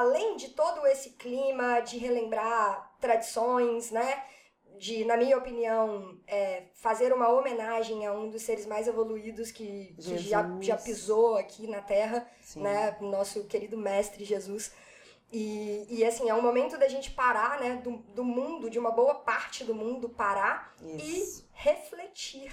além de todo esse clima de relembrar tradições, né? De, na minha opinião, é, fazer uma homenagem a um dos seres mais evoluídos que, que já, já pisou aqui na Terra, Sim. né? Nosso querido mestre Jesus. E, e assim, é um momento da gente parar, né? Do, do mundo, de uma boa parte do mundo, parar Isso. e refletir.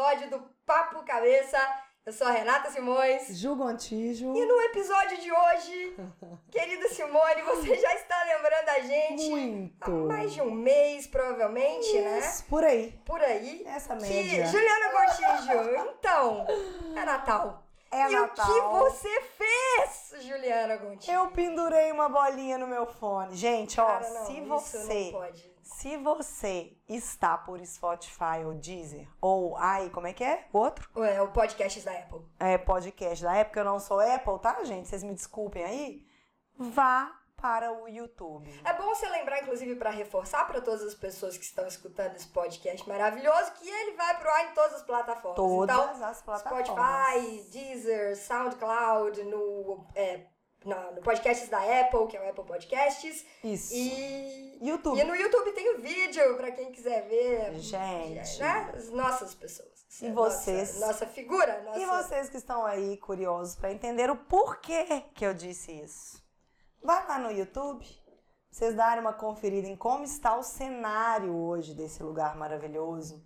Episódio do Papo Cabeça. Eu sou a Renata Simões. Ju Gontijo. E no episódio de hoje, querida Simone, você já está lembrando a gente Muito. há mais de um mês, provavelmente, né? Isso, né? Por aí. Por aí. Essa média. Que, Juliana Gontijo, então, é Natal. É e Natal. o que você fez, Juliana Gontijo? Eu pendurei uma bolinha no meu fone. Gente, ó, Cara, não, se você. Se você está por Spotify ou Deezer, ou ai, como é que é? O outro? É, o podcast da Apple. É, podcast da Apple, eu não sou Apple, tá, gente? Vocês me desculpem aí. Vá para o YouTube. É bom você lembrar, inclusive, para reforçar para todas as pessoas que estão escutando esse podcast maravilhoso, que ele vai pro ar em todas as plataformas. Todas então, as plataformas. Spotify, Deezer, SoundCloud, no é, na, no podcast da Apple, que é o Apple Podcasts. Isso. E YouTube. E no YouTube tem o vídeo para quem quiser ver. Gente. Né? As nossas pessoas. E vocês? Nossa, nossa figura. Nossa... E vocês que estão aí curiosos para entender o porquê que eu disse isso. Vai lá no YouTube, vocês darem uma conferida em como está o cenário hoje desse lugar maravilhoso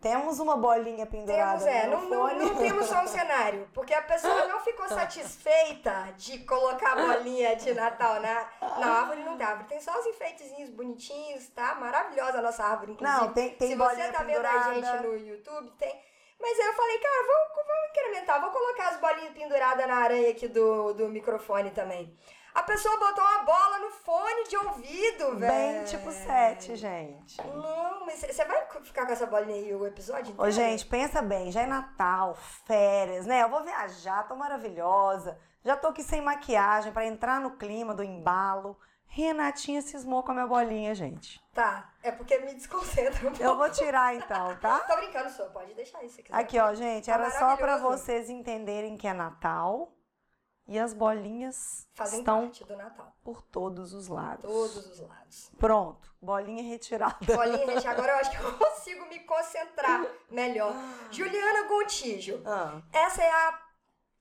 temos uma bolinha pendurada temos, é, no não, não, não, temos só um cenário, porque a pessoa não ficou satisfeita de colocar a bolinha de Natal na, na árvore, não tem árvore. Tem só os enfeitezinhos bonitinhos, tá? Maravilhosa a nossa árvore, inclusive. Não, tem, tem Se você tá vendo a gente no YouTube, tem... Mas aí eu falei, cara, vamos, vamos incrementar, vou colocar as bolinhas penduradas na aranha aqui do, do microfone também. A pessoa botou uma bola no fone de ouvido, velho. Bem tipo 7, gente. Não, mas você vai ficar com essa bolinha aí o episódio inteiro? Ô, gente, pensa bem, já é Natal, férias, né? Eu vou viajar, tô maravilhosa. Já tô aqui sem maquiagem para entrar no clima do embalo. Renatinha cismou com a minha bolinha, gente. Tá, é porque me desconcentra um pouco. Eu vou tirar então, tá? tô brincando, só pode deixar isso aqui. Aqui, ó, gente, tá era só para vocês entenderem que é Natal. E as bolinhas Fazem estão parte do Natal. por todos os lados. Todos os lados. Pronto, bolinha retirada. Bolinha retirada. Agora eu acho que eu consigo me concentrar melhor. Juliana Gontijo. Ah. Essa é a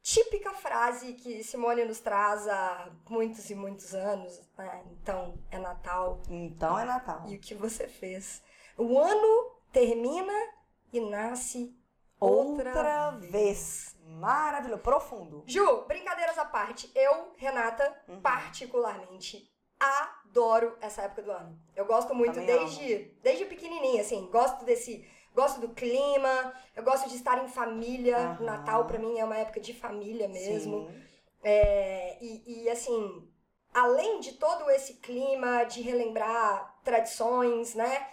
típica frase que Simone nos traz há muitos e muitos anos. Né? Então é Natal. Então é Natal. E o que você fez? O ano termina e nasce outra, outra vez. vez. Maravilhoso, profundo. Ju, brincadeiras à parte, eu, Renata, uhum. particularmente adoro essa época do ano. Eu gosto muito desde, desde pequenininha, assim, gosto desse, gosto do clima, eu gosto de estar em família. Uhum. Natal para mim é uma época de família mesmo. É, e, e assim, além de todo esse clima de relembrar tradições, né?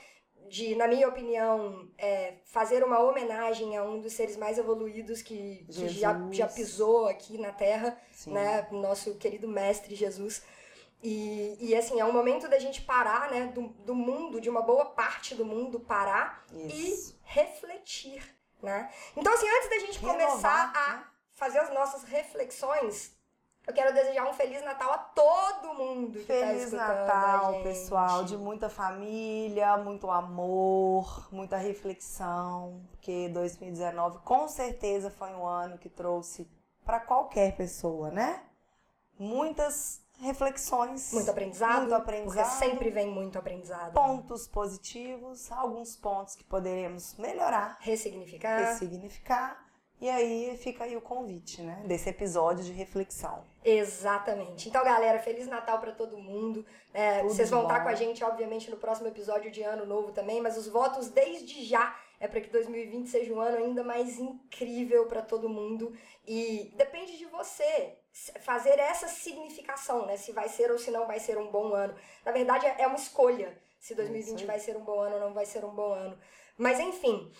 De, na minha opinião, é, fazer uma homenagem a um dos seres mais evoluídos que, que já, já pisou aqui na Terra, Sim. né? Nosso querido mestre Jesus. E, e assim, é um momento da gente parar, né? Do, do mundo, de uma boa parte do mundo, parar Isso. e refletir, né? Então, assim, antes da gente Renovar, começar a né? fazer as nossas reflexões, eu quero desejar um Feliz Natal a todo mundo que tá Feliz tá Natal, pessoal, de muita família, muito amor, muita reflexão, porque 2019 com certeza foi um ano que trouxe para qualquer pessoa, né? Muitas reflexões. Muito aprendizado. Muito aprendizado. Porque sempre vem muito aprendizado. Pontos positivos, alguns pontos que poderemos melhorar. Ressignificar. Ressignificar e aí fica aí o convite, né, desse episódio de reflexão. Exatamente. Então, galera, Feliz Natal para todo mundo. É, vocês vão estar com a gente, obviamente, no próximo episódio de Ano Novo também, mas os votos desde já é para que 2020 seja um ano ainda mais incrível para todo mundo. E depende de você fazer essa significação, né? Se vai ser ou se não vai ser um bom ano. Na verdade, é uma escolha se 2020 vai ser um bom ano ou não vai ser um bom ano. Mas enfim,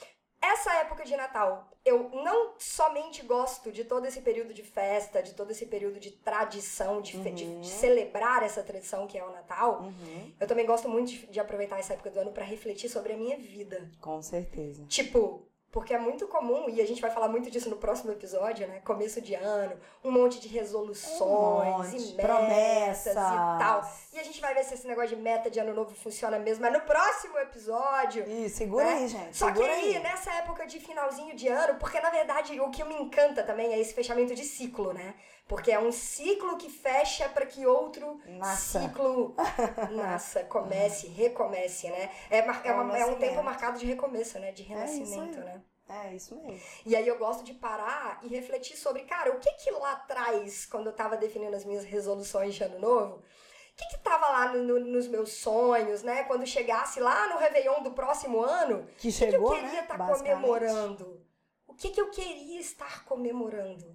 essa época de Natal, eu não somente gosto de todo esse período de festa, de todo esse período de tradição, de, uhum. de, de celebrar essa tradição que é o Natal, uhum. eu também gosto muito de, de aproveitar essa época do ano para refletir sobre a minha vida. Com certeza. Tipo, porque é muito comum, e a gente vai falar muito disso no próximo episódio, né? Começo de ano, um monte de resoluções um monte, e metas promessas. e tal. E a gente vai ver se esse negócio de meta de ano novo funciona mesmo. Mas no próximo episódio. Ih, segura né? aí, gente. Só que aí, nessa época de finalzinho de ano, porque na verdade o que me encanta também é esse fechamento de ciclo, né? Porque é um ciclo que fecha para que outro nasça. ciclo nasça, comece, recomece, né? É, é, uma, é um tempo marcado de recomeço, né? De é renascimento, é né? É, isso mesmo. E aí eu gosto de parar e refletir sobre, cara, o que que lá atrás, quando eu tava definindo as minhas resoluções de ano novo, o que que tava lá no, no, nos meus sonhos, né? Quando chegasse lá no Réveillon do próximo ano, que chegou, o que, eu queria né? estar tá comemorando? O que que eu queria estar comemorando?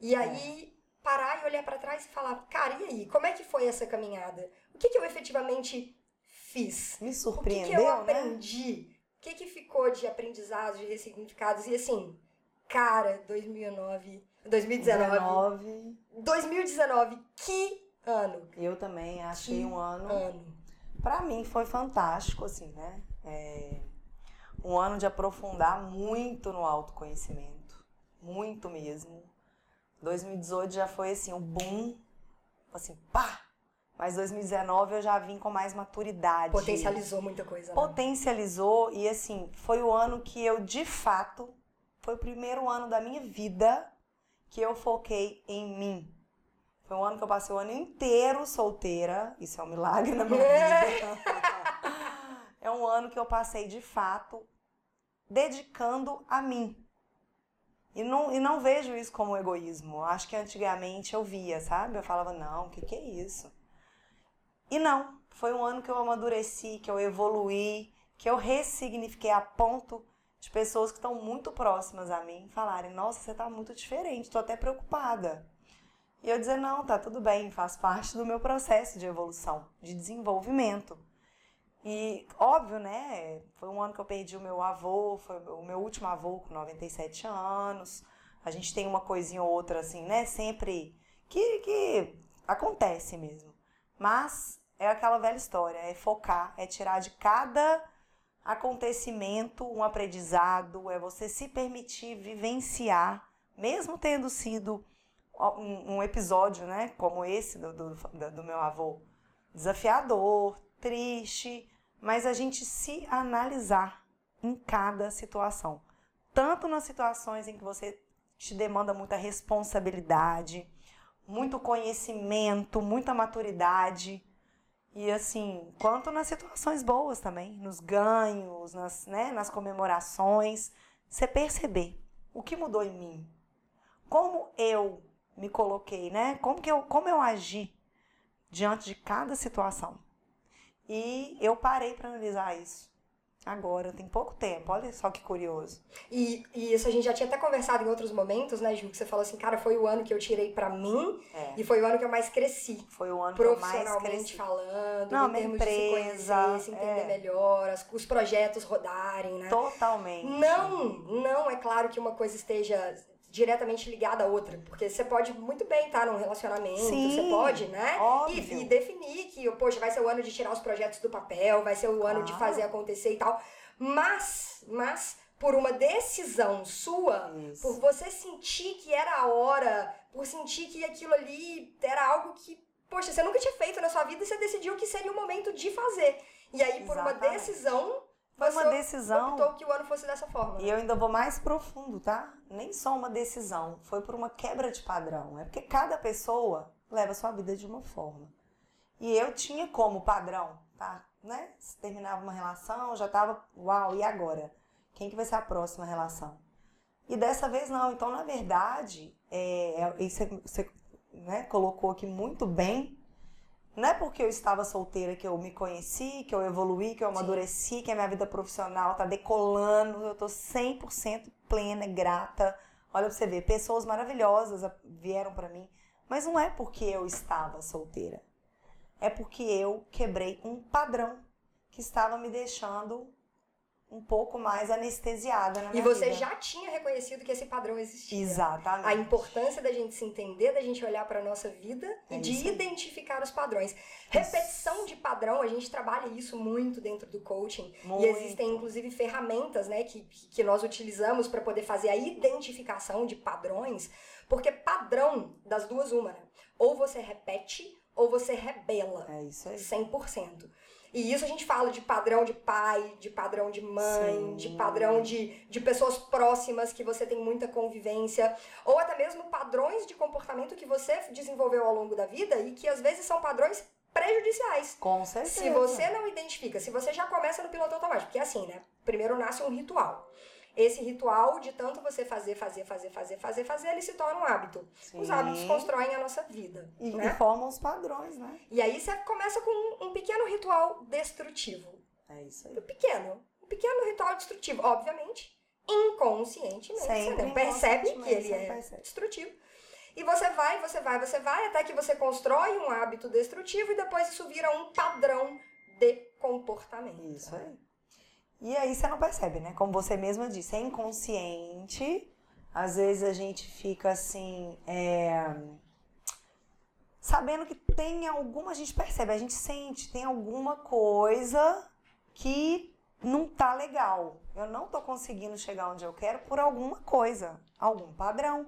E aí parar e olhar para trás e falar, cara, e aí? Como é que foi essa caminhada? O que, que eu efetivamente fiz? Me surpreendeu, O que, que eu né? aprendi? Né? O que, que ficou de aprendizados, de ressignificados? E assim, cara, 2009, 2019. 19. 2019, que ano! Eu também achei que um ano. ano. Pra mim foi fantástico, assim, né? É um ano de aprofundar muito no autoconhecimento. Muito mesmo 2018 já foi assim, um boom, assim, pá! Mas 2019 eu já vim com mais maturidade. Potencializou muita coisa. Né? Potencializou e assim, foi o ano que eu de fato, foi o primeiro ano da minha vida que eu foquei em mim. Foi um ano que eu passei o ano inteiro solteira, isso é um milagre na minha vida. é um ano que eu passei de fato dedicando a mim. E não, e não vejo isso como egoísmo. Acho que antigamente eu via, sabe? Eu falava, não, o que, que é isso? E não, foi um ano que eu amadureci, que eu evoluí, que eu ressignifiquei a ponto de pessoas que estão muito próximas a mim falarem: Nossa, você está muito diferente, estou até preocupada. E eu dizer: Não, tá tudo bem, faz parte do meu processo de evolução, de desenvolvimento. E óbvio, né? Foi um ano que eu perdi o meu avô, foi o meu último avô com 97 anos. A gente tem uma coisinha ou outra assim, né? Sempre que, que acontece mesmo. Mas é aquela velha história, é focar, é tirar de cada acontecimento um aprendizado, é você se permitir vivenciar, mesmo tendo sido um, episódio, né, como esse do, do, do meu avô, desafiador, triste, mas a gente se analisar em cada situação. Tanto nas situações em que você te demanda muita responsabilidade, muito conhecimento, muita maturidade. E assim, quanto nas situações boas também, nos ganhos, nas, né, nas comemorações, você perceber o que mudou em mim. Como eu me coloquei, né? Como, que eu, como eu agi diante de cada situação. E eu parei para analisar isso. Agora, tem pouco tempo, olha só que curioso. E, e isso a gente já tinha até conversado em outros momentos, né, Ju? Que você falou assim, cara, foi o ano que eu tirei para mim é. e foi o ano que eu mais cresci. Foi o ano que eu mais cresci. falando, Não, em termos empresa, de se conhecer, se entender é. melhor, as, os projetos rodarem, né? Totalmente. Não, não é claro que uma coisa esteja diretamente ligada à outra. Porque você pode muito bem estar num relacionamento, Sim, você pode, né? E, e, definir que, poxa, vai ser o ano de tirar os projetos do papel, vai ser o ano de fazer acontecer e tal. Mas, mas, por uma decisão sua, Isso. por você sentir que era a hora, por sentir que aquilo ali era algo que, poxa, você nunca tinha feito na sua vida e você decidiu que seria o momento de fazer. E aí, por Exatamente. uma decisão, foi uma decisão. optou que o ano fosse dessa forma. E eu ainda vou mais profundo, tá? Nem só uma decisão, foi por uma quebra de padrão. É porque cada pessoa leva a sua vida de uma forma. E eu tinha como padrão, tá? Né? Se terminava uma relação, já tava, uau, e agora? Quem que vai ser a próxima relação? E dessa vez não. Então, na verdade, é, é você, você né, colocou aqui muito bem não é porque eu estava solteira que eu me conheci, que eu evoluí, que eu amadureci, Sim. que a minha vida profissional tá decolando, eu tô 100% plena, grata. Olha pra você ver, pessoas maravilhosas vieram para mim, mas não é porque eu estava solteira. É porque eu quebrei um padrão que estava me deixando um pouco mais anestesiada na E minha você vida. já tinha reconhecido que esse padrão existia. Exatamente. A importância da gente se entender, da gente olhar para nossa vida É e de isso identificar os padrões. Repetição de padrão, a gente trabalha isso muito dentro do coaching. Muito. E existem, inclusive, ferramentas né, que, que nós utilizamos para poder fazer a identificação de padrões. Porque padrão, das duas, uma, né? Ou você repete ou você rebela. É isso aí. 100%. E isso a gente fala de padrão de pai, de padrão de mãe, Sim. de padrão de, de pessoas próximas que você tem muita convivência, ou até mesmo padrões de comportamento que você desenvolveu ao longo da vida e que às vezes são padrões prejudiciais. Com certeza. Se você não identifica, se você já começa no piloto automático, porque é assim, né? Primeiro nasce um ritual. Esse ritual, de tanto você fazer, fazer, fazer, fazer, fazer, fazer, ele se torna um hábito. Os Sim. hábitos constroem a nossa vida. E, né? e formam os padrões, né? E aí você começa com um- um pequeno ritual destrutivo. É isso aí. Um pequeno. Um pequeno ritual destrutivo. Obviamente, inconscientemente. você Sempre não percebe que ele você é percebe. destrutivo. E você vai, você vai, você vai, até que você constrói um hábito destrutivo e depois isso vira um padrão de comportamento. Isso aí. E aí você não percebe, né? Como você mesma disse, é inconsciente. Às vezes a gente fica assim, é, sabendo que tem alguma, a gente percebe, a gente sente, tem alguma coisa que não tá legal. Eu não tô conseguindo chegar onde eu quero por alguma coisa, algum padrão.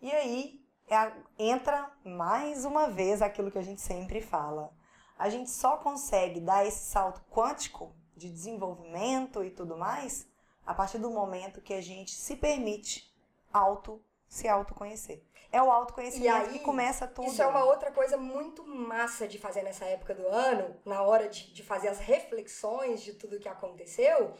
E aí é entra mais uma vez aquilo que a gente sempre fala. A gente só consegue dar esse salto quântico de desenvolvimento e tudo mais a partir do momento que a gente se permite auto se autoconhecer. É o autoconhecimento E aí, que começa tudo. Isso é uma outra coisa muito massa de fazer nessa época do ano, na hora de, de fazer as reflexões de tudo que aconteceu.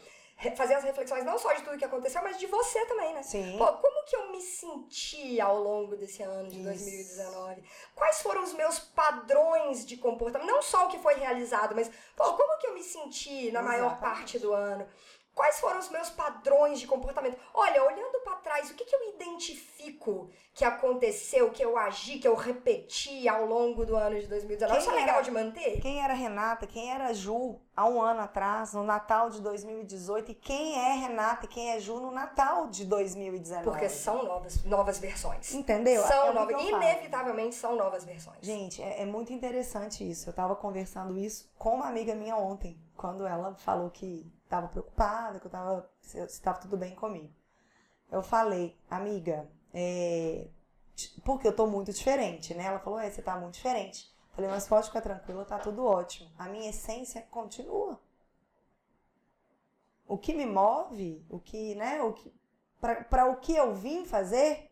Fazer as reflexões não só de tudo que aconteceu, mas de você também, né? Sim. Pô, como que eu me senti ao longo desse ano de Isso. 2019? Quais foram os meus padrões de comportamento? Não só o que foi realizado, mas pô, como que eu me senti na maior Exatamente. parte do ano? Quais foram os meus padrões de comportamento? Olha, olhando pra trás, o que, que eu identifico que aconteceu, que eu agi, que eu repeti ao longo do ano de 2019? Isso é Quem legal de manter? Quem era Renata, quem era Ju há um ano atrás, no Natal de 2018, e quem é Renata e quem é Ju no Natal de 2019. Porque são novas, novas versões. Entendeu? São É novas, inevitavelmente são novas versões. Gente, é, é muito interessante isso. Eu tava conversando isso com uma amiga minha ontem, quando ela falou que tava preocupada, que eu tava, se se tava tudo bem comigo. Eu falei, amiga, é, porque eu tô muito diferente, né? Ela falou, é, você tá muito diferente. Falei, mas pode ficar tranquila, tá tudo ótimo. A minha essência continua. O que me move, o que, né, o que, para o que eu vim fazer,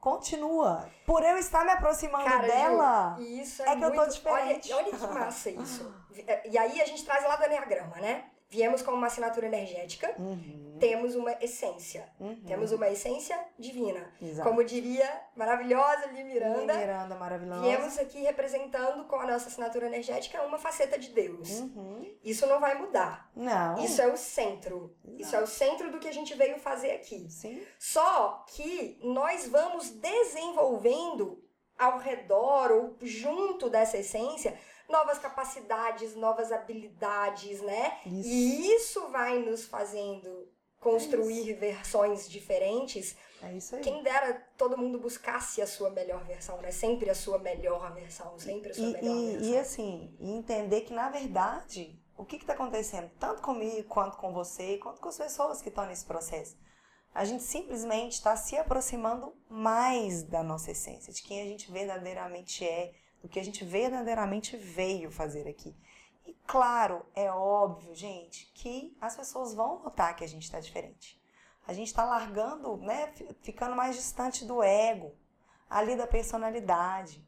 continua. Por eu estar me aproximando Cara, dela. Ju, é, é que eu tô muito- diferente. Olha, olha que massa isso. E aí a gente traz lá do Enneagrama, né? Viemos com uma assinatura energética, Uhum, temos uma essência. uhum. Temos uma essência divina. Exato. Como diria maravilhosa Li Miranda, Miranda maravilhosa. viemos aqui representando com a nossa assinatura energética uma faceta de Deus. Uhum. Isso não vai mudar. Não. Isso é o centro. Isso é o centro do que a gente veio fazer aqui. Sim. Só que nós vamos desenvolvendo ao redor ou junto dessa essência novas capacidades, novas habilidades, né? Isso. E isso vai nos fazendo construir versões diferentes. É isso aí. Quem dera todo mundo buscasse a sua melhor versão, né? Sempre a sua melhor versão, sempre a sua E, melhor e, versão. e assim, entender que na verdade, o que está acontecendo, tanto comigo, quanto com você, quanto com as pessoas que estão nesse processo, a gente simplesmente está se aproximando mais da nossa essência, de quem a gente verdadeiramente é, do que a gente verdadeiramente veio fazer aqui. E claro, é óbvio, gente, que as pessoas vão notar que a gente está diferente. A gente está largando, né, fi- ficando mais distante do ego, ali da personalidade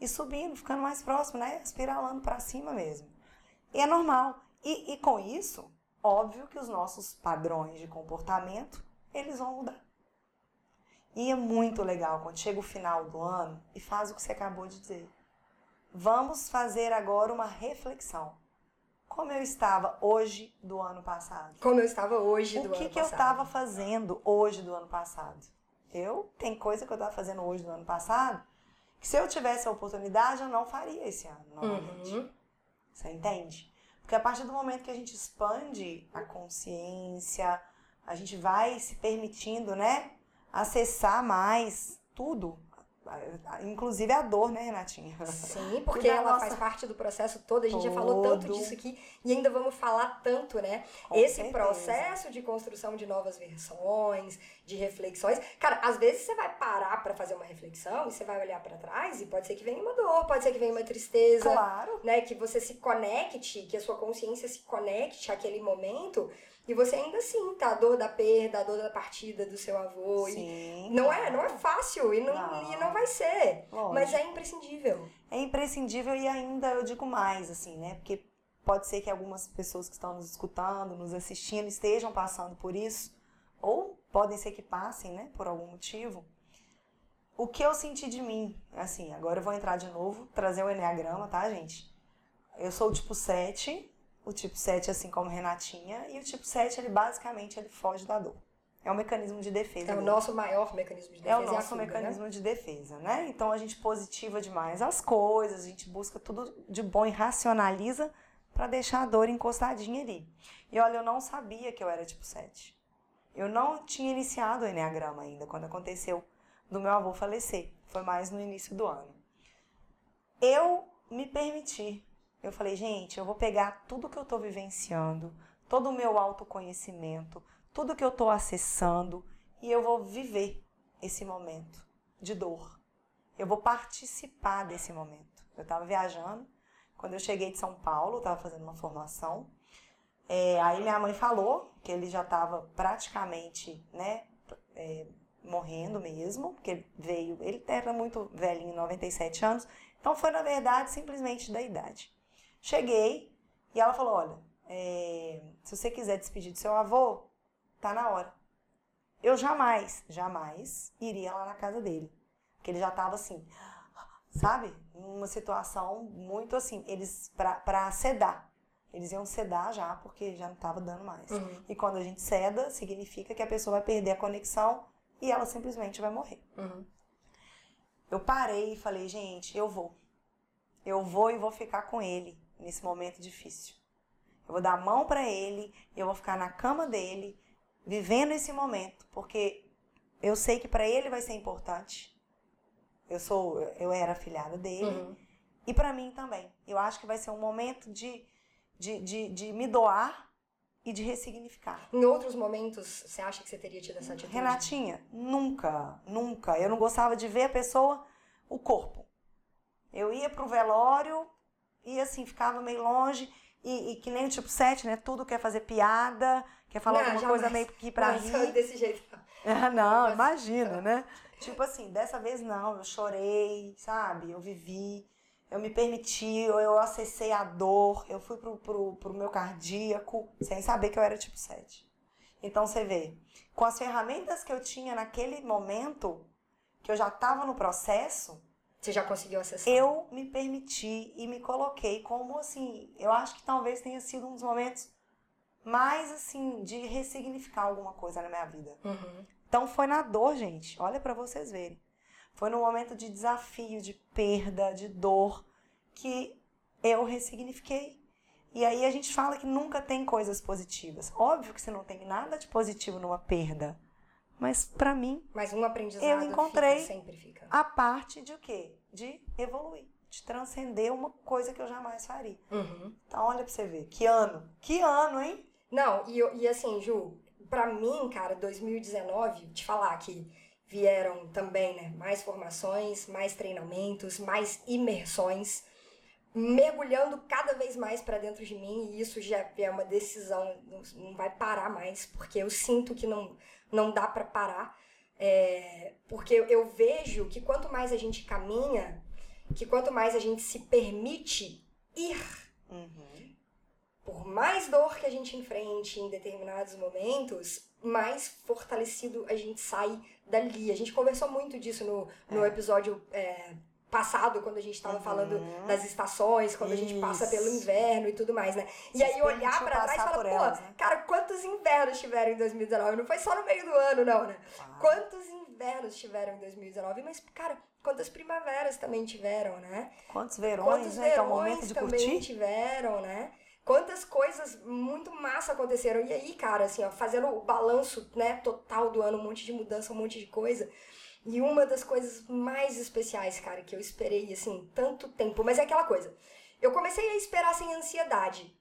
e subindo, ficando mais próximo, né? Espiralando para cima mesmo. E é normal. E, e com isso, óbvio que os nossos padrões de comportamento, eles vão mudar. E é muito legal quando chega o final do ano e faz o que você acabou de dizer. Vamos fazer agora uma reflexão. Como eu estava hoje do ano passado? Como eu estava hoje do O que, ano que eu passado. estava fazendo hoje do ano passado? Eu tem coisa que eu estava fazendo hoje do ano passado que se eu tivesse a oportunidade eu não faria esse ano, novamente. Uhum. Você entende? Porque a partir do momento que a gente expande a consciência, a gente vai se permitindo, né, acessar mais tudo, Inclusive a dor, né, Renatinha? Sim, porque ela nossa... faz parte do processo todo. A gente todo. já falou tanto disso aqui e ainda vamos falar tanto, né? Com Esse certeza. processo de construção de novas versões, de reflexões. Cara, às vezes você vai parar para fazer uma reflexão e você vai olhar para trás e pode ser que venha uma dor, pode ser que venha uma tristeza. Claro. Né? Que você se conecte, que a sua consciência se conecte àquele momento e você ainda assim tá a dor da perda, a dor da partida do seu avô. Sim, não é, não é fácil e não, não. E não vai ser. Lógico. Mas é imprescindível. É imprescindível e ainda eu digo mais, assim, né? Porque pode ser que algumas pessoas que estão nos escutando, nos assistindo, estejam passando por isso. Ou podem ser que passem, né? Por algum motivo. O que eu senti de mim, assim, agora eu vou entrar de novo, trazer o Enneagrama, tá, gente? Eu sou o tipo 7, o tipo 7, assim como Renatinha, e o tipo 7, ele basicamente ele foge da dor. É um mecanismo de defesa. É o nosso maior mecanismo de defesa. É o nosso é fuga, mecanismo né? de defesa, né? Então a gente positiva demais as coisas, a gente busca tudo de bom e racionaliza para deixar a dor encostadinha ali. E olha, eu não sabia que eu era tipo 7. Eu não tinha iniciado o Enneagrama ainda, quando aconteceu do meu avô falecer. Foi mais no início do ano. Eu me permiti eu falei, gente, eu vou pegar tudo que eu estou vivenciando, todo o meu autoconhecimento, tudo que eu estou acessando e eu vou viver esse momento de dor. Eu vou participar desse momento. Eu estava viajando, quando eu cheguei de São Paulo, estava fazendo uma formação. É, aí minha mãe falou que ele já estava praticamente, né, é, morrendo mesmo, porque ele veio, ele era muito velhinho, 97 anos, então foi na verdade simplesmente da idade. Cheguei e ela falou: Olha, é, se você quiser despedir do seu avô, tá na hora. Eu jamais, jamais iria lá na casa dele. Porque ele já tava assim, sabe? Numa situação muito assim, eles, pra sedar. Eles iam sedar já, porque já não tava dando mais. Uhum. E quando a gente ceda, significa que a pessoa vai perder a conexão e ela simplesmente vai morrer. Uhum. Eu parei e falei, gente, eu vou. Eu vou e vou ficar com ele nesse momento difícil. Eu vou dar a mão para ele, eu vou ficar na cama dele, vivendo esse momento, porque eu sei que para ele vai ser importante. Eu sou, eu era filhada dele uhum. e para mim também. Eu acho que vai ser um momento de, de, de, de me doar e de ressignificar. Em outros momentos, você acha que você teria tido essa atitude? Renatinha, nunca, nunca. Eu não gostava de ver a pessoa, o corpo. Eu ia pro velório, e assim, ficava meio longe. E, e, que nem o tipo 7, né? Tudo quer fazer piada, quer falar não, alguma coisa meio que pra não, rir. desse jeito. Ah, não, imagina, né? Tipo assim, dessa vez não, eu chorei, sabe? Eu vivi, eu me permiti, eu acessei a dor, eu fui pro, pro, pro meu cardíaco, sem saber que eu era tipo 7. Então você vê, com as ferramentas que eu tinha naquele momento, que eu já estava no processo, você já conseguiu acessar? Eu me permiti e me coloquei como assim. Eu acho que talvez tenha sido um dos momentos mais assim de ressignificar alguma coisa na minha vida. Uhum. Então foi na dor, gente. Olha para vocês verem. Foi no momento de desafio, de perda, de dor que eu ressignifiquei. E aí a gente fala que nunca tem coisas positivas. Óbvio que você não tem nada de positivo numa perda. Mas para mim, mas um aprendizado eu encontrei fica, sempre fica. a parte de o quê? De evoluir, de transcender uma coisa que eu jamais faria. Uhum. Então olha para você ver, que ano, que ano, hein? Não, e, e assim, Ju, para mim, cara, 2019, te falar que vieram também, né, mais formações, mais treinamentos, mais imersões, mergulhando cada vez mais para dentro de mim, e isso já é uma decisão, não vai parar mais, porque eu sinto que não não dá para parar. É, porque eu vejo que quanto mais a gente caminha, que quanto mais a gente se permite ir, uhum. Por mais dor que a gente enfrente em determinados momentos, mais fortalecido a gente sai dali. A gente conversou muito disso no, no é. episódio é, passado, quando a gente estava uhum. falando das estações, quando Isso. a gente passa pelo inverno e tudo mais, né? E aí olhar para trás e falar, pô, elas, né? cara, quantos invernos tiveram em 2019? Não foi só no meio do ano, não, né? Ah. Quantos invernos tiveram em 2019? Mas, cara, quantas primaveras também tiveram, né? Quantos verões, quantos né? Verões que é o momento de também curtir? tiveram, né? Quantas coisas muito massa aconteceram. E aí, cara, assim, ó, fazendo o balanço, né, total do ano, um monte de mudança, um monte de coisa. E uma das coisas mais especiais, cara, que eu esperei, assim, tanto tempo, mas é aquela coisa. Eu comecei a esperar sem ansiedade.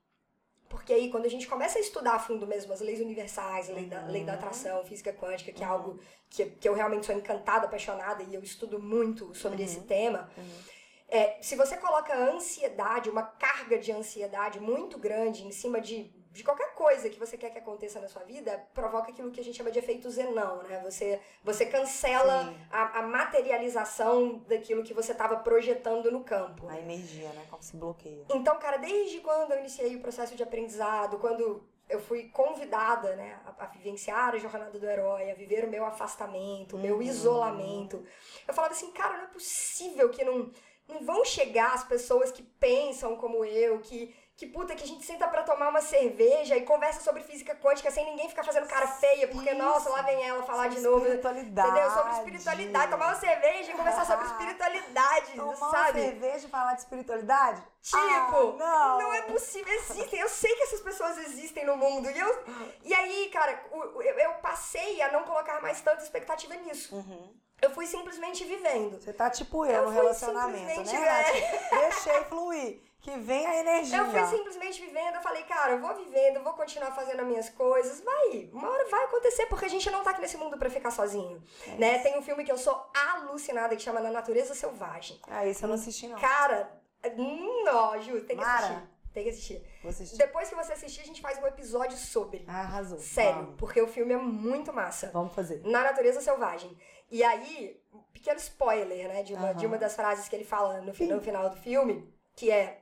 Porque aí, quando a gente começa a estudar a fundo mesmo as leis universais, a lei da, lei da uhum. atração, física quântica, que é algo que, que eu realmente sou encantada, apaixonada e eu estudo muito sobre uhum. esse tema. Uhum. É, se você coloca ansiedade, uma carga de ansiedade muito grande em cima de de qualquer coisa que você quer que aconteça na sua vida, provoca aquilo que a gente chama de efeito zenão, né? Você, você cancela a, a, materialização daquilo que você estava projetando no campo. A energia, né? Como se bloqueia. Então, cara, desde quando eu iniciei o processo de aprendizado, quando eu fui convidada, né, a, a vivenciar a jornada do herói, a viver o meu afastamento, o meu uhum. isolamento, eu falava assim, cara, não é possível que não, não vão chegar as pessoas que pensam como eu, que que puta, que a gente senta pra tomar uma cerveja e conversa sobre física quântica sem ninguém ficar fazendo cara feia, porque, Isso. nossa, lá vem ela falar sobre de novo. Espiritualidade. Entendeu? Sobre espiritualidade. Tomar uma cerveja e conversar sobre espiritualidade, tomar sabe? Tomar uma cerveja e falar de espiritualidade? Tipo, ah, não. não é possível. Existem. Eu sei que essas pessoas existem no mundo. E, eu, e aí, cara, eu, eu passei a não colocar mais tanta expectativa nisso. Uhum. Eu fui simplesmente vivendo. Você tá tipo eu, eu no relacionamento, né, Nath? Deixei fluir. Que vem a energia. Eu fui simplesmente vivendo, eu falei, cara, eu vou vivendo, eu vou continuar fazendo as minhas coisas. Vai, uma hora vai acontecer, porque a gente não tá aqui nesse mundo pra ficar sozinho. É né? Tem um filme que eu sou alucinada que chama Na Natureza Selvagem. Ah, esse eu não assisti, não. Cara, não, Ju, tem que Mara. assistir. Tem que assistir. Assistir. Depois que você assistir, a gente faz um episódio sobre. Ah, arrasou. Sério, Vamos. porque o filme é muito massa. Vamos fazer. Na Natureza Selvagem. E aí, pequeno spoiler, né, de uma, uhum. de uma das frases que ele fala no, no final do filme, que é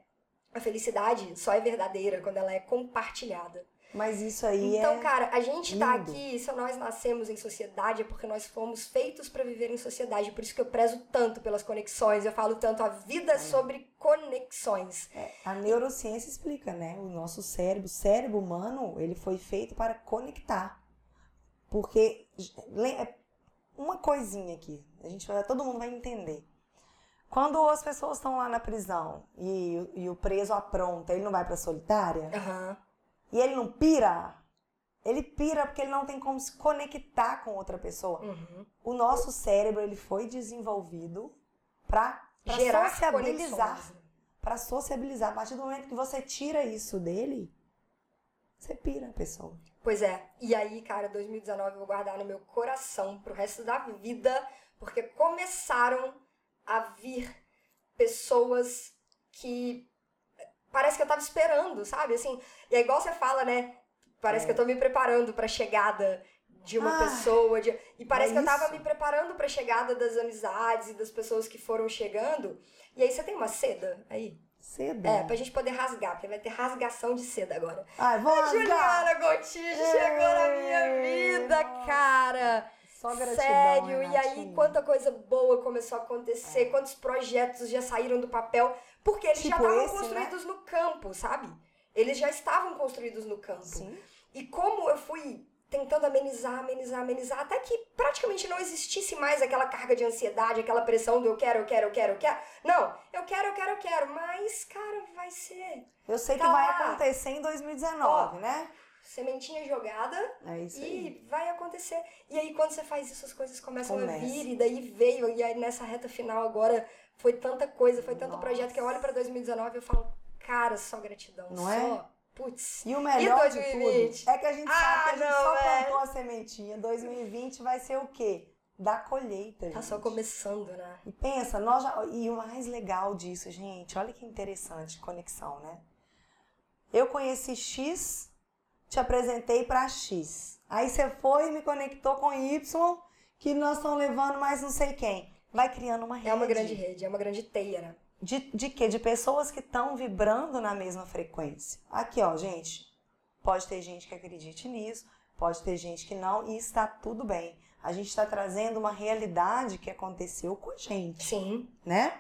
a felicidade só é verdadeira quando ela é compartilhada. Mas isso aí então, é. Então, cara, a gente tá lindo. aqui, se nós nascemos em sociedade, é porque nós fomos feitos para viver em sociedade. Por isso que eu prezo tanto pelas conexões. Eu falo tanto a vida é. sobre conexões. É, a neurociência explica, né? O nosso cérebro, o cérebro humano, ele foi feito para conectar. Porque uma coisinha aqui, a gente todo mundo vai entender. Quando as pessoas estão lá na prisão e, e o preso apronta, ele não vai pra solitária? Uhum. E ele não pira? Ele pira porque ele não tem como se conectar com outra pessoa. Uhum. O nosso cérebro ele foi desenvolvido para sociabilizar. Para sociabilizar. A partir do momento que você tira isso dele, você pira a pessoa. Pois é. E aí, cara, 2019 eu vou guardar no meu coração pro resto da vida, porque começaram a vir pessoas que parece que eu tava esperando, sabe? Assim, e é igual você fala, né? Parece é. que eu tô me preparando pra chegada de uma ah, pessoa. De... E parece é que eu tava me preparando pra chegada das amizades e das pessoas que foram chegando. E aí você tem uma seda aí? Seda? É, pra gente poder rasgar, porque vai ter rasgação de seda agora. Ai, vou A Juliana Gotijo chegou na minha vida, cara! Só gratidão, Sério, e aí quanta coisa boa começou a acontecer, é. quantos projetos já saíram do papel, porque eles tipo já estavam né? construídos né? no campo, sabe? Eles já estavam construídos no campo. Sim. E como eu fui tentando amenizar, amenizar, amenizar, até que praticamente não existisse mais aquela carga de ansiedade, aquela pressão do eu quero, eu quero, eu quero, eu quero. Não, eu quero, eu quero, eu quero, mas, cara, vai ser. Eu sei tá que vai acontecer em 2019, Ó, né? sementinha jogada é isso e aí. vai acontecer. E aí quando você faz isso, as coisas começam Começa. a vir e daí veio e aí nessa reta final agora foi tanta coisa, foi tanto Nossa. projeto que eu olho para 2019 e eu falo, cara, só gratidão, Não só é? Putz. E o melhor e de tudo é que a gente ah, sabe que a gente não, só é. plantou a sementinha. 2020 vai ser o quê? Da colheita, Tá só começando, né? E pensa, nós já... E o mais legal disso, gente, olha que interessante, conexão, né? Eu conheci X te apresentei para X. Aí você foi e me conectou com Y, que nós estamos levando mais não sei quem. Vai criando uma rede. É uma grande rede, é uma grande teia, né? De, de quê? De pessoas que estão vibrando na mesma frequência. Aqui, ó, gente. Pode ter gente que acredite nisso, pode ter gente que não, e está tudo bem. A gente está trazendo uma realidade que aconteceu com a gente. Sim. Né?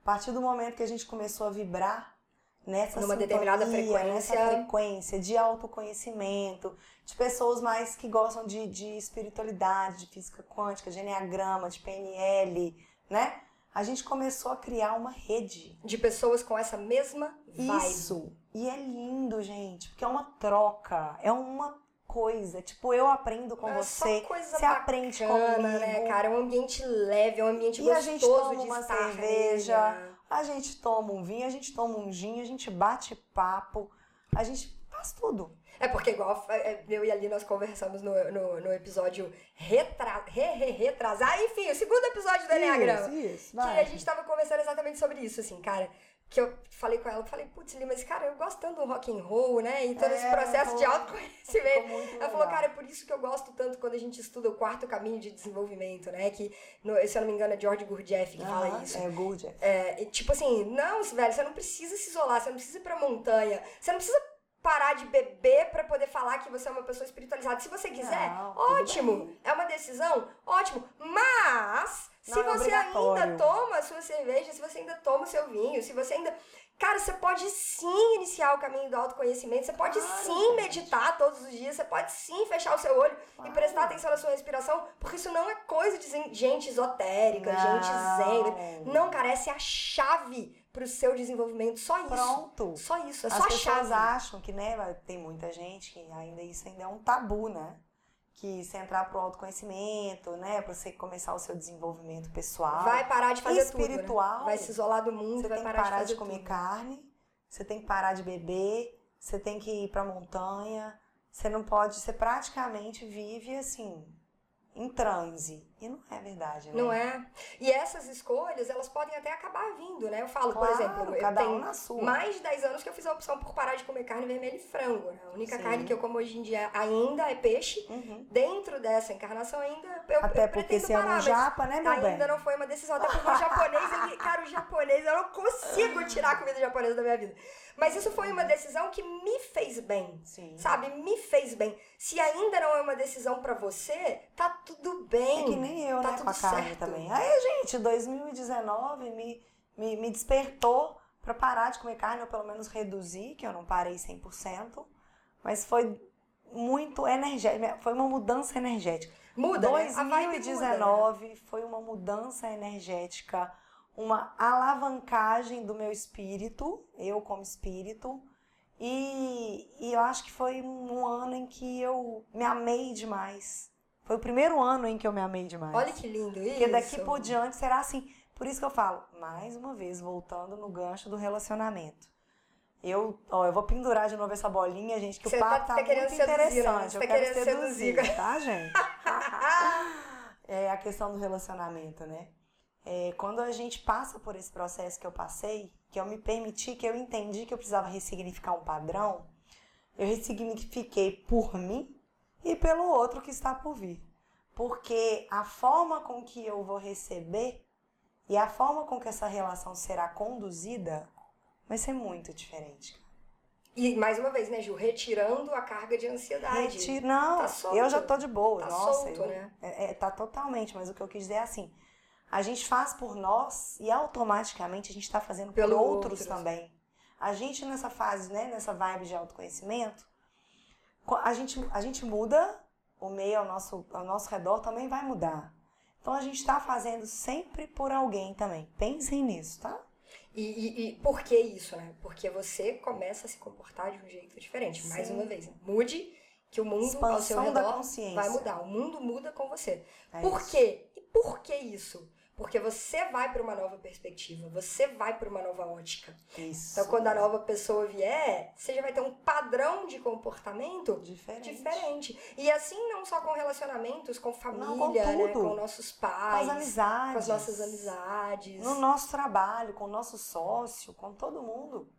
A partir do momento que a gente começou a vibrar nessa numa determinada frequência. Nessa frequência de autoconhecimento, de pessoas mais que gostam de, de espiritualidade, de física quântica, de enneagrama, de PNL, né? A gente começou a criar uma rede. De pessoas com essa mesma vibe. Isso. E é lindo, gente, porque é uma troca, é uma coisa. Tipo, eu aprendo com É você, coisa você aprende comigo. bacana, né, cara? É um ambiente leve, é um ambiente E a gostoso gente toma de uma cerveja, nele? A gente toma um vinho, a gente toma um gin, a gente bate papo, a gente faz tudo. É porque, igual é, eu e ali nós conversamos no, no, no episódio retra, re, re, retrasar, enfim, o segundo episódio do Enneagrama. isso, Que a gente tava conversando exatamente sobre isso, assim, cara. Que eu falei com ela, eu falei, putz, mas cara, eu gosto tanto do rock and roll, né? E todo esse É, processo de autoconhecimento. Ela falou, cara, é por isso que eu gosto tanto quando a gente estuda o quarto caminho de desenvolvimento, né? Que, no- se eu não me engano, é George Gurdjieff que fala Aham, isso. É, good. É, tipo assim, não, velho, você não precisa se isolar, você não precisa ir pra montanha, você não precisa parar de beber pra poder falar que você é uma pessoa espiritualizada. Se você quiser, Não, ótimo. É uma decisão, ótimo. Mas, se Não é você ainda toma a sua cerveja, se você ainda toma o seu vinho, se você ainda. Cara, você pode sim iniciar o caminho do autoconhecimento, você pode Claro, sim gente. meditar todos os dias, você pode sim fechar o seu olho e Claro. prestar atenção na sua respiração, porque isso não é coisa de gente esotérica, gente zen. Não. Não, cara, essa é a chave pro seu desenvolvimento. Só isso. Pronto. Só isso. É As só a pessoas acham que, né, tem muita gente que ainda isso ainda é um tabu, né? Que você entrar pro autoconhecimento, né, pra você começar o seu desenvolvimento pessoal. Vai parar de fazer tudo. espiritual. Né? Vai se isolar do mundo, Você vai tem que parar, parar de de, comer tudo. carne, você tem que parar de beber, você tem que ir pra montanha. Você não pode, você praticamente vive assim, em transe. E não é verdade, né? Não é? E essas escolhas, elas podem até acabar vindo, né? Eu falo, por Claro, exemplo, eu cada tenho um mais de 10 anos que eu fiz a opção por parar de comer carne vermelha e frango. Né? A única Sim. carne que eu como hoje em dia ainda é peixe. Uhum. Dentro dessa encarnação ainda eu, Até eu porque pretendo você é parar, um mas japa, né, meu ainda bem? não foi uma decisão. Até porque o japonês, ele, cara, o japonês, eu não consigo tirar a comida japonesa da minha vida. Mas isso foi uma decisão que me fez bem. Sim. Sabe, me fez bem. Se ainda não é uma decisão pra você, tá tudo bem. É que nem eu, Tá né, tudo com a carne certo. também. Aí, gente, 2019 me, me, me despertou pra parar de comer carne, ou pelo menos reduzir, que eu não parei 100%. Mas foi muito energético, foi uma mudança energética. Muda, né? A vibe muda, né? 2019 foi uma mudança energética, uma alavancagem do meu espírito, eu como espírito. E, e eu acho que foi um ano em que eu me amei demais. Foi o primeiro ano em que eu me amei demais. Olha que lindo isso. Porque daqui por diante será assim. Por isso que eu falo, mais uma vez, voltando no gancho do relacionamento. Eu, ó, eu vou pendurar de novo essa bolinha, gente, que Você o tá- papo tá, tá querendo muito seduzir, né? interessante. Você eu tá quero seduzir, seduzir. tá, gente? é a questão do relacionamento, né? É, quando a gente passa por esse processo que eu passei, que eu me permiti, que eu entendi que eu precisava ressignificar um padrão, eu ressignifiquei por mim e pelo outro que está por vir. Porque a forma com que eu vou receber e a forma com que essa relação será conduzida vai ser muito diferente. E mais uma vez, né, Ju? Retirando a carga de ansiedade. Reti- Não, Tá eu já tô de boa. Tá Nossa, solto, eu- né? é, é, tá totalmente, mas o que eu quis dizer é assim: a gente faz por nós e automaticamente a gente tá fazendo Pelo por outros, outros. também. A gente nessa fase, né, nessa vibe de autoconhecimento, co- a gente, a gente muda, o meio ao nosso, ao nosso redor também vai mudar. Então a gente tá fazendo sempre por alguém também. Pensem nisso, tá? E, e, e por que isso, né? Porque você começa a se comportar de um jeito diferente. Mais Sim. uma vez, né? mude que o mundo ao seu Expansão da redor consciência. vai mudar. O mundo muda com você. É por isso. quê? E por que isso? Porque você vai para uma nova perspectiva, você vai para uma nova ótica. Isso. Então, quando a nova pessoa vier, você já vai ter um padrão de comportamento Diferente. diferente. E assim, não só com relacionamentos, com família, Não, com né? Com nossos Com pais, as amizades. com as nossas amizades. No nosso trabalho, com o nosso sócio, com todo mundo.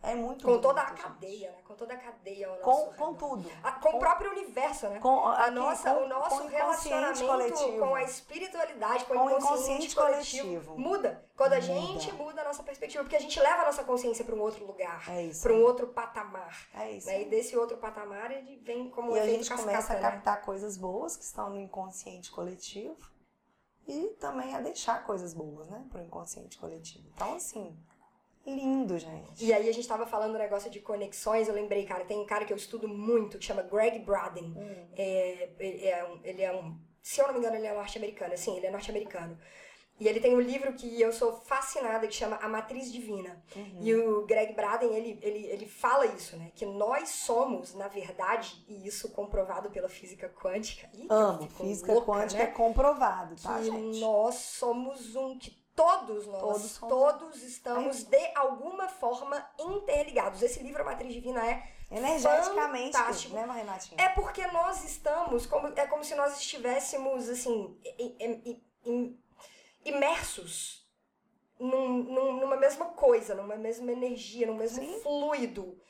É muito Com toda a cadeia, né? Com toda a cadeia ao Com, com tudo. Ah, com o próprio universo, né? Com, A nossa, com- o nosso com o relacionamento coletivo. com a espiritualidade, com, Com o inconsciente, coletivo, coletivo. muda. Quando a Muda. gente muda a nossa perspectiva, porque a gente leva a nossa consciência para um outro lugar, É para um outro patamar. É isso. Né? E desse outro patamar ele vem como um E a gente cascata, começa a né? captar coisas boas que estão no inconsciente coletivo e também a deixar coisas boas, né, pro inconsciente coletivo. Então, assim, lindo, gente. E aí a gente tava falando do negócio de conexões, eu lembrei, cara, tem um cara que eu estudo muito, que chama Greg Braden. Hum. É, ele, é um, ele é um, se eu não me engano, ele é norte-americano, assim, ele é norte-americano. E ele tem um livro que eu sou fascinada, que chama A Matriz Divina. Uhum. E o Greg Braden, ele, ele, ele fala isso, né? Que nós somos, na verdade, e isso comprovado pela física quântica. Ih, Amo. Física louca, quântica né? é comprovado, tá, que gente? nós somos um, que todos nós, Todos todos estamos de alguma forma interligados. Esse livro, A Matriz Divina, é Energeticamente, fantástico. né, Renatinha? é porque nós estamos, como, é como se nós estivéssemos, assim, imersos num- num- numa mesma coisa, numa mesma energia, num mesmo Sim. fluido.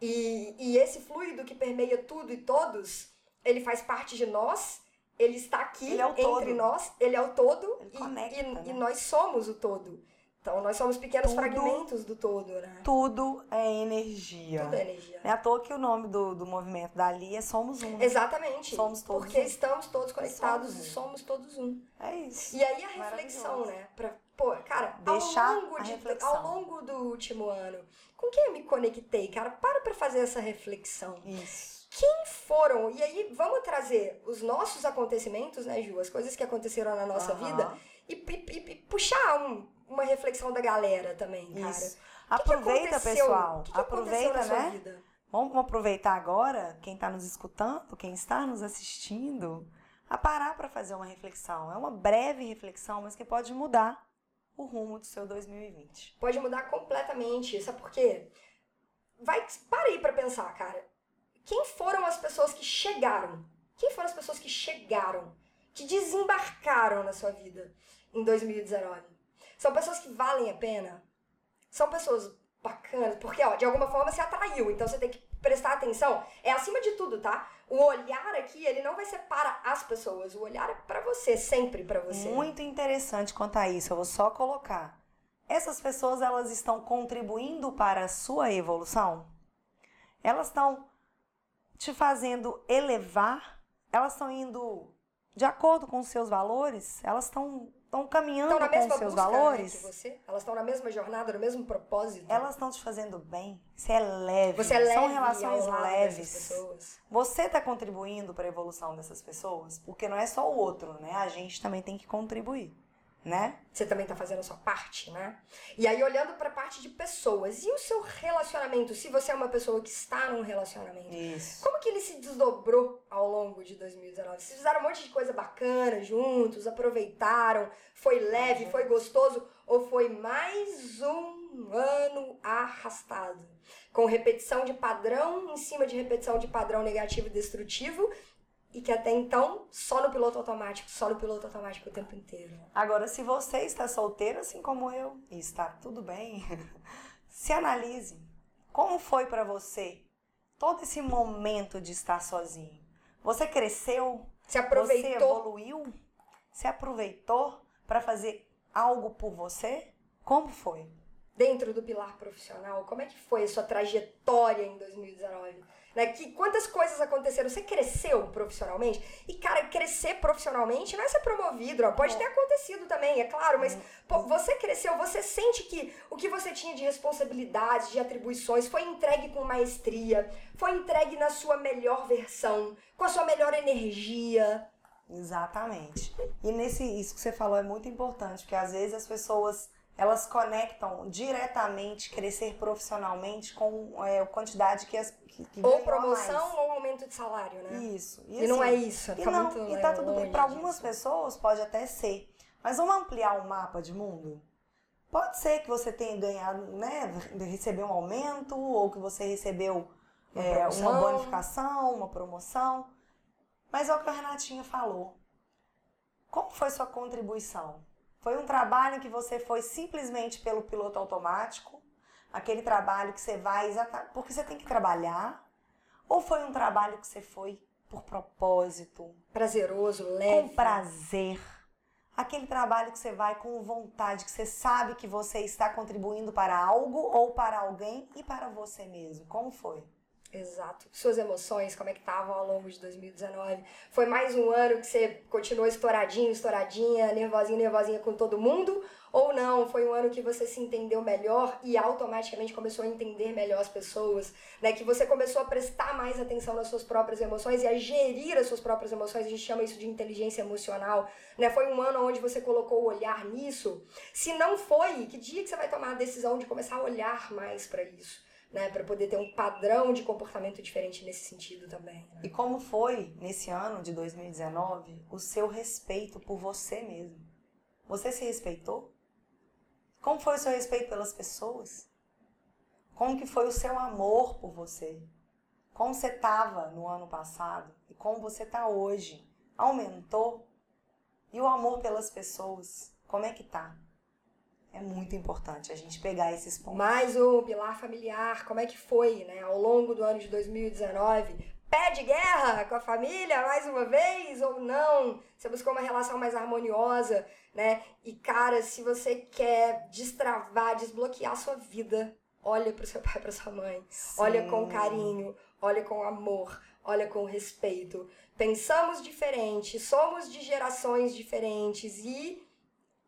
E, e esse fluido que permeia tudo e todos, ele faz parte de nós, ele está aqui Ele é entre todo. nós, ele é o todo e, conecta, e- né? e nós somos o todo. Então nós somos pequenos Tudo- fragmentos do todo, né? Tudo é energia. Tudo é energia. Não é à toa que o nome do, do movimento dali é Somos Um. né? Exatamente. Somos todos Porque um. estamos todos conectados Somos um. somos todos um. É isso. E aí a reflexão, né? Pra, pô, cara, Deixar ao longo, a de, reflexão. ao longo do último ano, com quem eu me conectei, cara? Para pra fazer essa reflexão. Isso. Quem foram? E aí, vamos trazer os nossos acontecimentos, né, Ju? As coisas que aconteceram na nossa Aham. vida e, e- e- puxar um- uma reflexão da galera também, cara. Isso. O que que Aproveita, pessoal. Que Aproveita, né? Vamos aproveitar agora, quem está nos escutando, quem está nos assistindo, a parar para fazer uma reflexão. É uma breve reflexão, mas que pode mudar o rumo do seu 2020. pode mudar completamente. Sabe por quê? Vai, para aí pra pensar, cara. Quem foram as pessoas que chegaram? Quem foram as pessoas que chegaram? Que desembarcaram na sua vida em 2019? São pessoas que valem a pena? São pessoas bacanas? Porque, ó, de alguma forma você atraiu, então você tem que prestar atenção. É acima de tudo, tá? O olhar aqui, ele não vai ser para as pessoas. O olhar é pra você, sempre pra você. Muito interessante a isso, eu vou só colocar. Essas pessoas, elas estão contribuindo para a sua evolução? Elas estão te fazendo elevar? Elas estão indo de acordo com os seus valores? Elas estão estão caminhando Estão na com os seus né, valores? que você? Elas estão na mesma jornada, no mesmo propósito? Elas estão te fazendo bem? Você é leve. Você é leve São relações leves. Você está contribuindo para a evolução dessas pessoas? Porque não é só o outro, né? A gente também tem que contribuir, né? Você também tá fazendo a sua parte, né? E aí, olhando pra parte de pessoas, e o seu relacionamento? Se você é uma pessoa que está num relacionamento, Isso. como que ele se desdobrou ao longo de 2019? Vocês fizeram um monte de coisa bacana juntos, aproveitaram, foi leve, foi gostoso, ou foi mais um ano arrastado? Com repetição de padrão em cima de repetição de padrão negativo e destrutivo, e que até então só no piloto automático, só no piloto automático o tempo inteiro. Agora, se você está solteiro, assim como eu, e está tudo bem, se analise. Como foi para você todo esse momento de estar sozinho? Você cresceu? Se Você aproveitou evoluiu? Você aproveitou para fazer algo por você? Como foi? dentro do pilar profissional? Como é que foi a sua trajetória em 2019? Né? Que, quantas coisas aconteceram? Você cresceu profissionalmente? E, cara, crescer profissionalmente não é ser promovido, não. pode ter acontecido também, é claro, mas pô, você cresceu, você sente que o que você tinha de responsabilidades, de atribuições, foi entregue com maestria, foi entregue na sua melhor versão, com a sua melhor energia. Exatamente. E nesse isso que você falou é muito importante, porque às vezes as pessoas elas conectam diretamente crescer profissionalmente com é, a quantidade que as que, que Ou promoção mais. ou aumento de salário, né? Isso. E, não assim, é isso, E, tá não, muito e tá tudo bem. Para algumas disso. pessoas pode até ser. Mas vamos ampliar o mapa de mundo? Pode ser que você tenha ganhado, né? Recebeu um aumento, ou que você recebeu Uma é, uma bonificação, uma promoção. Mas é o que a Renatinha falou. Como foi sua contribuição? Foi um trabalho que você foi simplesmente pelo piloto automático? Aquele trabalho que você vai exatamente porque você tem que trabalhar? Ou foi um trabalho que você foi por propósito, Prazeroso, leve. com prazer? Aquele trabalho que você vai com vontade, que você sabe que você está contribuindo para algo ou para alguém e para você mesmo. Como foi? Exato. Suas emoções, como é que estavam ao longo de 2019? Foi mais um ano que você continuou estouradinho, estouradinha, nervosinha, nervosinha com todo mundo? Ou não, foi um ano que você se entendeu melhor e automaticamente começou a entender melhor as pessoas, né? Que você começou a prestar mais atenção nas suas próprias emoções e a gerir as suas próprias emoções, a gente chama isso de inteligência emocional, né? Foi um ano onde você colocou o olhar nisso. Se não foi, que dia que você vai tomar a decisão de começar a olhar mais para isso? Né, para poder ter um padrão de comportamento diferente nesse sentido também. Né? E como foi nesse ano de 2019 o seu respeito por você mesmo? Você se respeitou? Como foi o seu respeito pelas pessoas? Como que foi o seu amor por você? Como você estava no ano passado e como você está hoje? Aumentou? E o amor pelas pessoas, como é que tá? É muito importante a gente pegar esses pontos. Mais um pilar familiar, como é que foi, né, ao longo do ano de 2019? Pé de guerra com a família mais uma vez ou não? Você buscou uma relação mais harmoniosa? né? E cara, se você quer destravar, desbloquear a sua vida, olha pro seu pai, pra sua mãe. Sim. Olha com carinho, olha com amor, olha com respeito. Pensamos diferente, somos de gerações diferentes e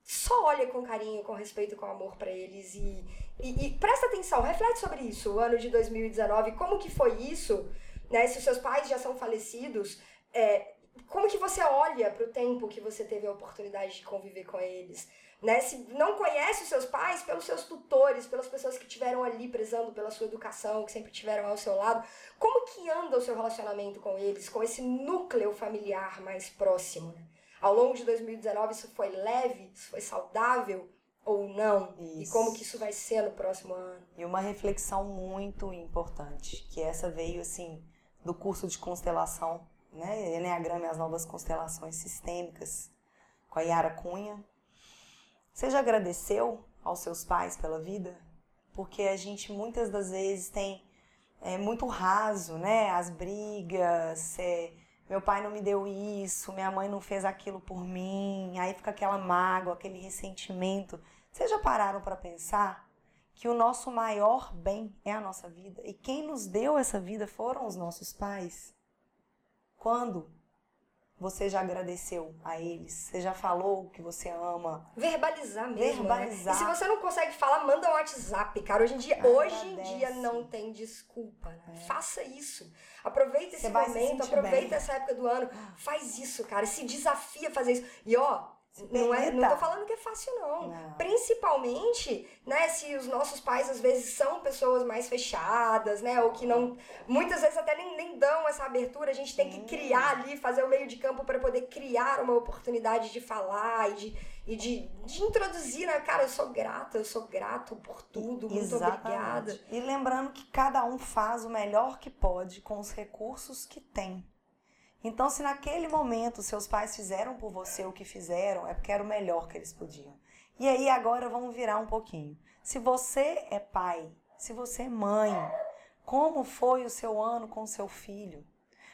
só olha com carinho, com respeito, com amor para eles e, e, e, presta atenção, reflete sobre isso, o ano de 2019, como que foi isso, né? Se os seus pais já são falecidos, é, como que você olha para o tempo que você teve a oportunidade de conviver com eles? Né? Se não conhece os seus pais, pelos seus tutores, pelas pessoas que estiveram ali prezando pela sua educação, que sempre estiveram ao seu lado, como que anda o seu relacionamento com eles, com esse núcleo familiar mais próximo? Né? Ao longo de 2019 isso foi leve, isso foi saudável ou não? Isso. E como que isso vai ser no próximo ano? E uma reflexão muito importante, que essa veio assim do curso de constelação né? Enneagrama e as novas constelações sistêmicas, com a Yara Cunha. Você já agradeceu aos seus pais pela vida? Porque a gente muitas das vezes tem é, muito raso, né? As brigas, é, meu pai não me deu isso, minha mãe não fez aquilo por mim, aí fica aquela mágoa, aquele ressentimento. Vocês já pararam para pensar que o nosso maior bem é a nossa vida e quem nos deu essa vida foram os nossos pais? Quando você já agradeceu a eles? Você já falou que você ama? Verbalizar mesmo. Né? Verbalizar. Né? E se você não consegue falar, manda um WhatsApp, cara. Hoje em dia, hoje em dia não tem desculpa. Né? É. Faça isso. Aproveita esse momento, aproveita bem. essa época do ano. Faz isso, cara. Se desafia a fazer isso. E ó, não, é, não tô falando que é fácil, não. não. Principalmente, né, se os nossos pais às vezes são pessoas mais fechadas, né? Ou que não. Muitas vezes até nem, nem dão essa abertura. A gente tem que criar ali, fazer o meio de campo para poder criar uma oportunidade de falar e de, e de, de introduzir, né? Cara, eu sou grata, eu sou grato por tudo. Muito Exatamente. obrigada. E lembrando que cada um faz o melhor que pode com os recursos que tem. Então, se naquele momento seus pais fizeram por você o que fizeram, é porque era o melhor que eles podiam. E aí agora vamos virar um pouquinho. Se você é pai, se você é mãe, como foi o seu ano com seu filho?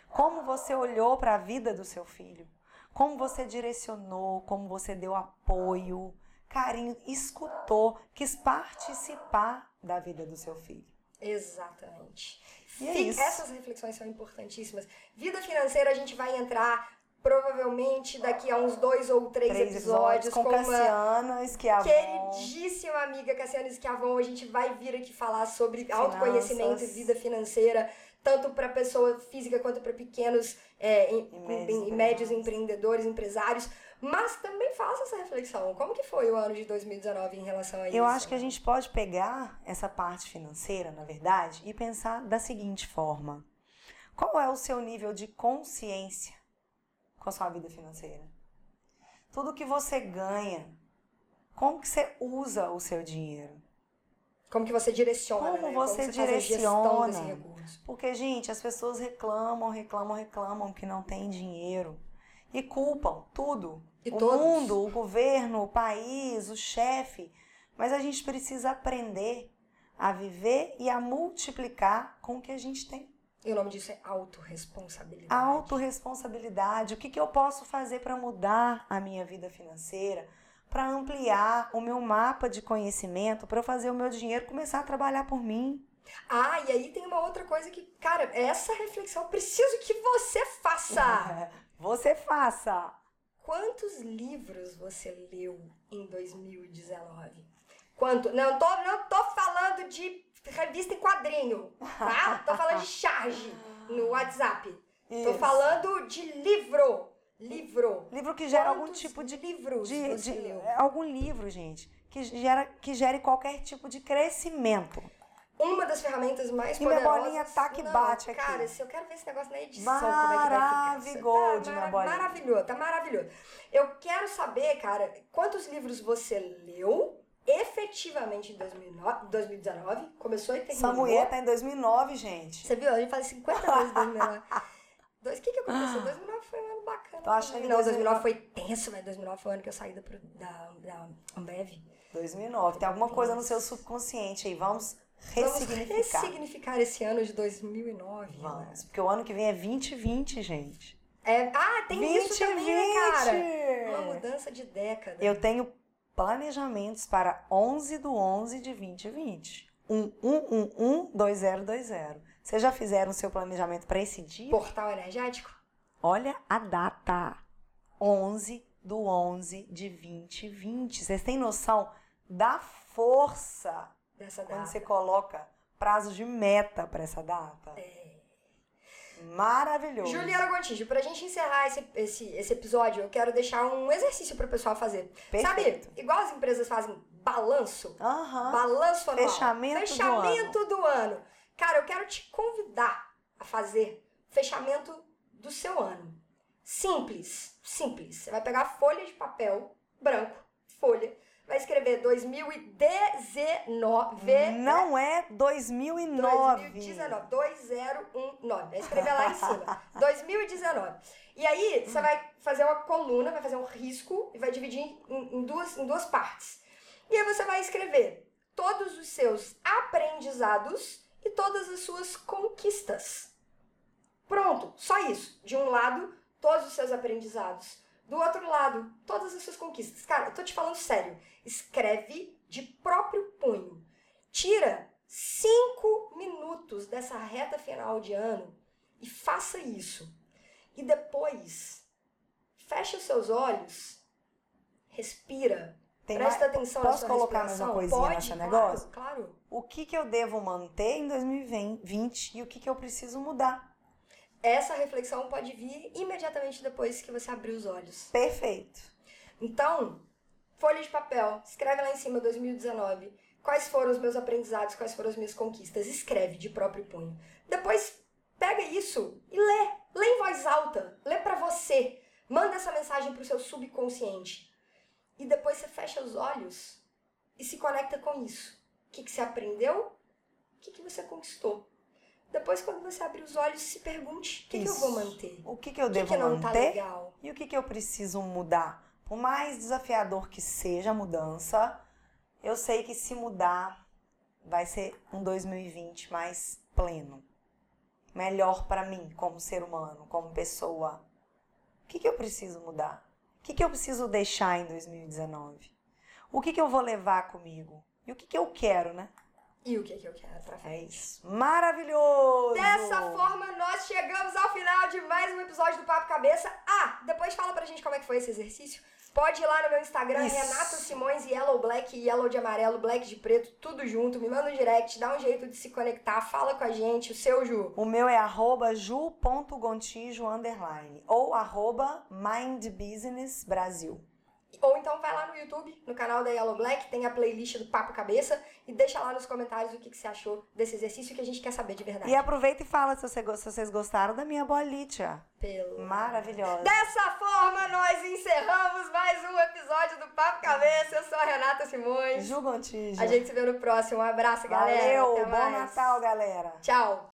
Como você olhou para a vida do seu filho? Como você direcionou, como você deu apoio, carinho, escutou, quis participar da vida do seu filho. Exatamente. E é isso. Essas reflexões são importantíssimas. Vida financeira, a gente vai entrar provavelmente daqui a uns dois ou três, três episódios, com, com Cassiana Esquiavon. queridíssima amiga Cassiana Esquiavon. A gente vai vir aqui falar sobre Finanças. autoconhecimento e vida financeira, tanto para pessoa física quanto para pequenos é, e, médios, e médios empreendedores, empresários. Mas também faça essa reflexão. Como que foi o ano de 2019 em relação a isso? Eu acho que a gente pode pegar essa parte financeira, na verdade, e pensar da seguinte forma: qual é o seu nível de consciência com a sua vida financeira? Tudo que você ganha, como que você usa o seu dinheiro? Como que você direciona, Como né? você, Como você direciona? Porque, gente, as pessoas reclamam, reclamam, reclamam que não tem dinheiro e culpam tudo. E o todos. mundo, o governo, o país, o chefe. Mas a gente precisa aprender a viver e a multiplicar com o que a gente tem. E o nome disso é autorresponsabilidade. Autorresponsabilidade. O que, que eu posso fazer para mudar a minha vida financeira? Para ampliar o meu mapa de conhecimento, para fazer o meu dinheiro começar a trabalhar por mim. Ah, e aí tem uma outra coisa que, cara, essa reflexão eu preciso que você faça. você faça. Quantos livros você leu em 2019? Quanto? Não tô, não tô falando de revista em quadrinho, tá? Tô falando de charge no WhatsApp. Isso. Tô falando de livro. Livro. Livro que gera Quantos algum tipo de livros. De, de, algum livro, gente, que gera que gere qualquer tipo de crescimento. Uma das ferramentas mais e poderosas. E minha bolinha tá que não, bate aqui. Cara, se eu quero ver esse negócio na edição, como é que vai ficar. Tá minha bolinha. Maravilhoso, tá maravilhoso. Eu quero saber, cara, quantos livros você leu efetivamente em 2009, 2019. Começou e terminou. Essa mulher tá em 2009, gente. Você viu? A gente faz 50 vezes 2009. O que, que aconteceu? 2009 foi um ano bacana. Tô achando não, 2009 foi tenso, mas 2009 foi o ano que eu saí da, da, da Ambev. 2009. Tem alguma coisa no seu subconsciente aí. Vamos ressignificar. Vamos ressignificar esse ano de 2009. Vamos. Né? Porque o ano que vem é 2020, gente. É, ah, tem 20, isso também, 20. Né, cara? Uma mudança de década. Eu tenho planejamentos para 11 do 11 de 2020. 1111 2020. Vocês já fizeram o seu planejamento para esse dia? Portal energético? Olha a data. 11 do 11 de 2020. Vocês têm noção da força dessa data? Quando você coloca prazo de meta para essa data? É. Maravilhoso. Juliana Gontijo, pra gente encerrar esse, esse, esse episódio, eu quero deixar um exercício pro pessoal fazer. Perfeito. Sabe, igual as empresas fazem balanço, uhum. balanço anual, fechamento, fechamento do, ano. do ano. Cara, eu quero te convidar a fazer fechamento do seu ano. Simples, simples. Você vai pegar folha de papel branco, folha, vai escrever 2019. Não é 2009. 2019, 2019. Vai escrever lá em cima. 2019. E aí, você vai fazer uma coluna, vai fazer um risco e vai dividir em, em, duas, em duas partes. E aí você vai escrever todos os seus aprendizados e todas as suas conquistas. Pronto, só isso. De um lado, todos os seus aprendizados. Do outro lado, todas as suas conquistas. Cara, eu tô te falando sério. Escreve de próprio punho. Tira cinco minutos dessa reta final de ano e faça isso. E depois, feche os seus olhos, respira, Tem presta mais... atenção Posso colocar mais uma coisinha Pode, nesse claro, negócio? Claro. O que, que eu devo manter em 2020 e o que, que eu preciso mudar? Essa reflexão pode vir imediatamente depois que você abrir os olhos. Perfeito. Então, folha de papel, escreve lá em cima 2019. Quais foram os meus aprendizados, quais foram as minhas conquistas? Escreve de próprio punho. Depois, pega isso e lê. Lê em voz alta. Lê para você. Manda essa mensagem pro seu subconsciente. E depois você fecha os olhos e se conecta com isso. O que, que você aprendeu? O que, que você conquistou? Depois, quando você abrir os olhos, se pergunte: o que, que eu vou manter? O que, que eu devo que que não manter? Tá legal? E o que, que eu preciso mudar? Por mais desafiador que seja a mudança, eu sei que se mudar, vai ser um 2020 mais pleno. Melhor para mim, como ser humano, como pessoa. O que, que eu preciso mudar? O que, que eu preciso deixar em 2019? O que, que eu vou levar comigo? E o que, que eu quero, né? E o que, que eu quero pra frente. É isso. Maravilhoso! Dessa forma, nós chegamos ao final de mais um episódio do Papo Cabeça. Ah, depois fala pra gente como é que foi esse exercício. Pode ir lá no meu Instagram, Isso. Renato Simões, Yellow Black, Yellow de amarelo, Black de preto, tudo junto. Me manda um direct, dá um jeito de se conectar, fala com a gente. O seu, Ju? O meu é arroba ju.gontijo, underline. Ou arroba mindbusinessbrasil. Ou então vai lá no YouTube, no canal da Yellow Black, tem a playlist do Papo Cabeça e deixa lá nos comentários o que, que você achou desse exercício que a gente quer saber de verdade. E aproveita e fala se, você, se vocês gostaram da minha bolita. Pelo... Maravilhosa. Dessa forma, nós encerramos mais um episódio do Papo Cabeça. Eu sou a Renata Simões. Ju Gontijo. A gente se vê no próximo. Um abraço, galera. Valeu, bom mais. Natal, galera. Tchau.